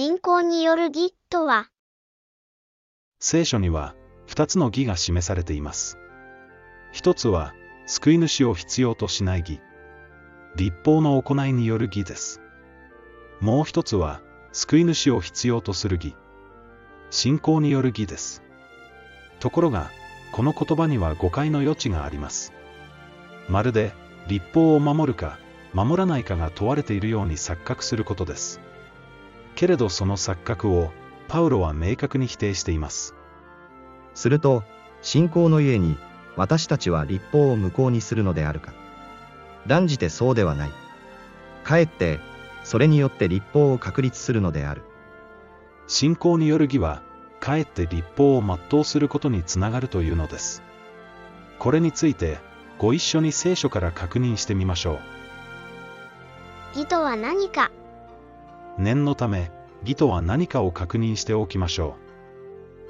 信仰による義とは、聖書には2つの義が示されています。一つは、救い主を必要としない義。立法の行いによる義です。もう一つは、救い主を必要とする義。信仰による義です。ところが、この言葉には誤解の余地があります。まるで、立法を守るか、守らないかが問われているように錯覚することです。けれどその錯覚を、パウロは明確に否定しています。すると、信仰のゆえに、私たちは立法を無効にするのであるか。断じてそうではない。かえって、それによって立法を確立するのである。信仰による義は、かえって立法を全うすることにつながるというのです。これについて、ご一緒に聖書から確認してみましょ義とは何か、う。念のため、義とは何かを確認しておきましょ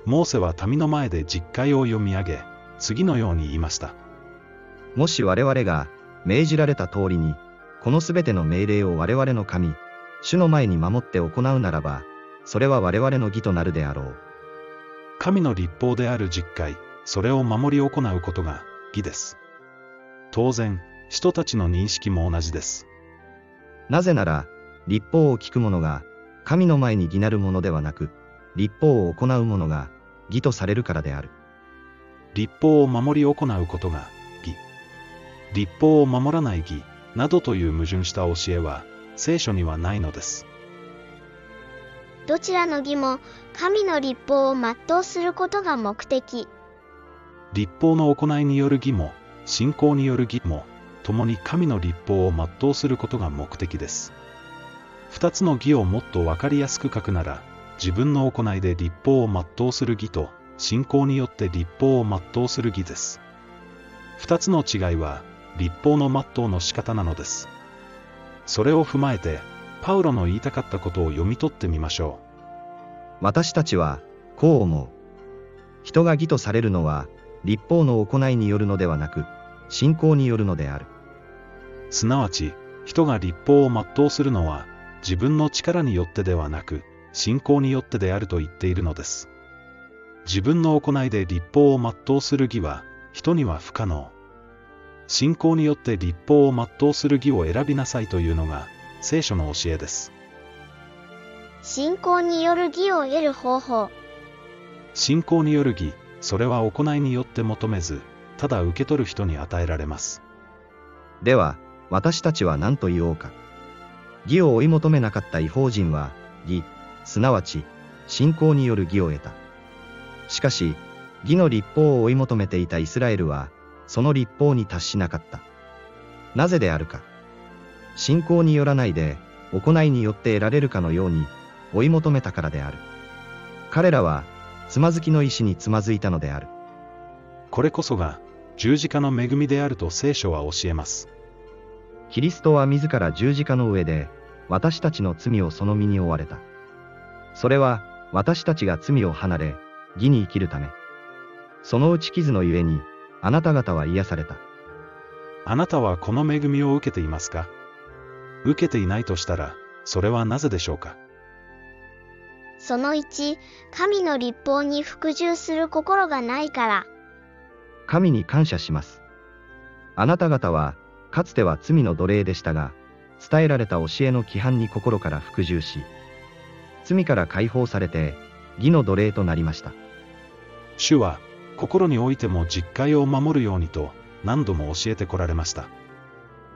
う。モーセは民の前で実会を読み上げ、次のように言いました。もし我々が命じられた通りに、このすべての命令を我々の神、主の前に守って行うならば、それは我々の義となるであろう。神の立法である実会、それを守り行うことが義です。当然、人たちの認識も同じです。なぜなら、立法を聞く者が、神の前に義なるものではなく、立法を行う者が、義とされるからである。立法を守り行うことが義。立法を守らない義、などという矛盾した教えは、聖書にはないのです。どちらの義も神の立法を全うすることが目的。立法の行いによる義も、信仰による義も、共に神の立法を全うすることが目的です。二つの義をもっとわかりやすく書くなら、自分の行いで立法を全うする義と、信仰によって立法を全うする義です。二つの違いは、立法の全うの仕方なのです。それを踏まえて、パウロの言いたかったことを読み取ってみましょ私たちは、こう思う。人が義とされるのは、立法の行いによるのではなく、信仰によるのである。う。すなわち、人が立法を全うするのは、自分の力によってではなく、信仰によってであると言っているのです。自分の行いで立法を全うする義は、人には不可能。信仰によって立法を全うする義を選びなさいというのが、聖書の教えです。信仰による義を得る方法。信仰による義、それは行いによって求めず、ただ受け取る人に与えられます。では、私たちは何と言おうか。義を追い求めなかった違法人は、義、すなわち、信仰による義を得た。しかし、義の立法を追い求めていたイスラエルは、その立法に達しなかった。なぜであるか。信仰によらないで、行いによって得られるかのように、追い求めたからである。彼らは、つまずきの意志につまずいたのである。これこそが、十字架の恵みであると聖書は教えます。キリストは自ら十字架の上で、私たちの罪をその身に負われた。それは、私たちが罪を離れ、義に生きるため。その打ち傷のゆえに、あなた方は癒された。あなたはこの恵みを受けていますか？受けていないとしたら、それはなぜでしょうか？その1、神の立法に服従する心がないから。神に感謝します。あなた方は、かつては罪の奴隷でしたが、伝えられた教えの規範に心から服従し、罪から解放されて、義の奴隷となりました。主は、心においても実戒を守るようにと、何度も教えてこられました。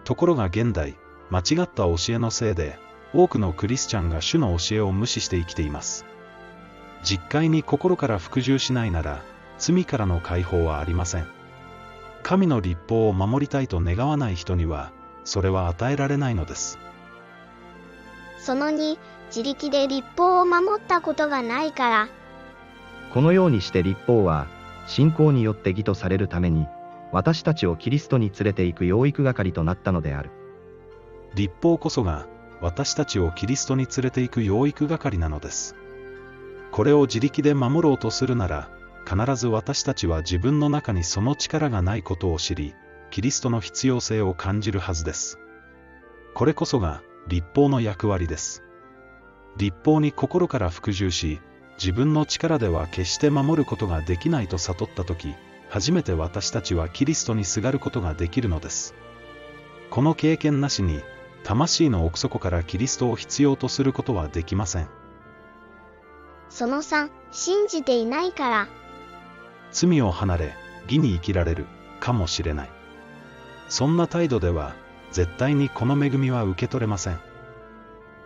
ところが現代、間違った教えのせいで、多くのクリスチャンが主の教えを無視して生きています。実戒に心から服従しないなら、罪からの解放はありません。神の立法を守りたいと願わない人には、それは与えられないのです。その2、自力で立法を守ったことがないから。このようにして立法は、信仰によって義とされるために、私たちをキリストに連れて行く養育係となったのである。立法こそが、私たちをキリストに連れて行く養育係なのです。これを自力で守ろうとするなら、必ず私たちは自分の中にその力がないことを知り、キリストの必要性を感じるはずです。これこそが、立法の役割です。立法に心から服従し、自分の力では決して守ることができないと悟ったとき、初めて私たちはキリストにすがることができるのです。この経験なしに、魂の奥底からキリストを必要とすることはできません。その3、信じていないから。罪を離れ、義に生きられる、かもしれない。そんな態度では、絶対にこの恵みは受け取れません。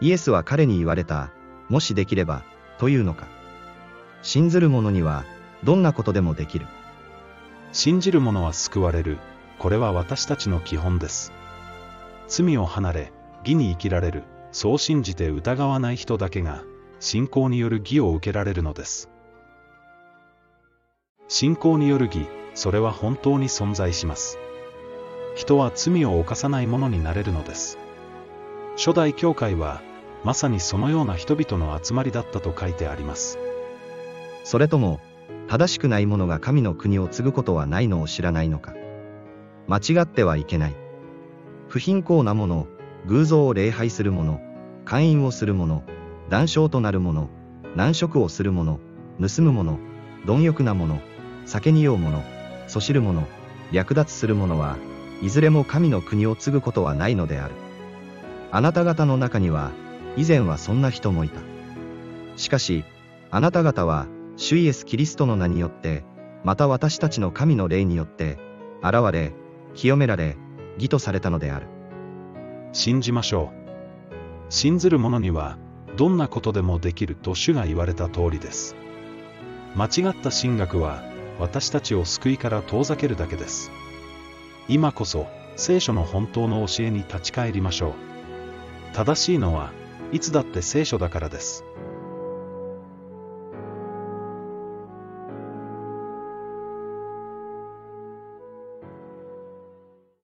イエスは彼に言われた、もしできれば、というのか。信ずる者には、どんなことでもできる。信じる者は救われる、これは私たちの基本です。罪を離れ、義に生きられる、そう信じて疑わない人だけが、信仰による義を受けられるのです。信仰による義、それは本当に存在します。人は罪を犯さないものになれるのです。初代教会は、まさにそのような人々の集まりだったと書いてあります。それとも、正しくない者が神の国を継ぐことはないのを知らないのか。間違ってはいけない。不貧困な者、偶像を礼拝する者、会員をする者、談笑となる者、難色をする者、盗む者、貪欲な者、酒に酔う者、そしる者、略奪する者は、いずれも神の国を継ぐことはないのである。あなた方の中には、以前はそんな人もいた。しかし、あなた方は、主イエス・キリストの名によって、また私たちの神の霊によって、現れ、清められ、義とされたのである。信じましょう。信ずる者には、どんなことでもできると主が言われた通りです。間違った神学は、私たちを救いから遠ざけるだけです。今こそ、聖書の本当の教えに立ち返りましょう。正しいのは、いつだって聖書だからです。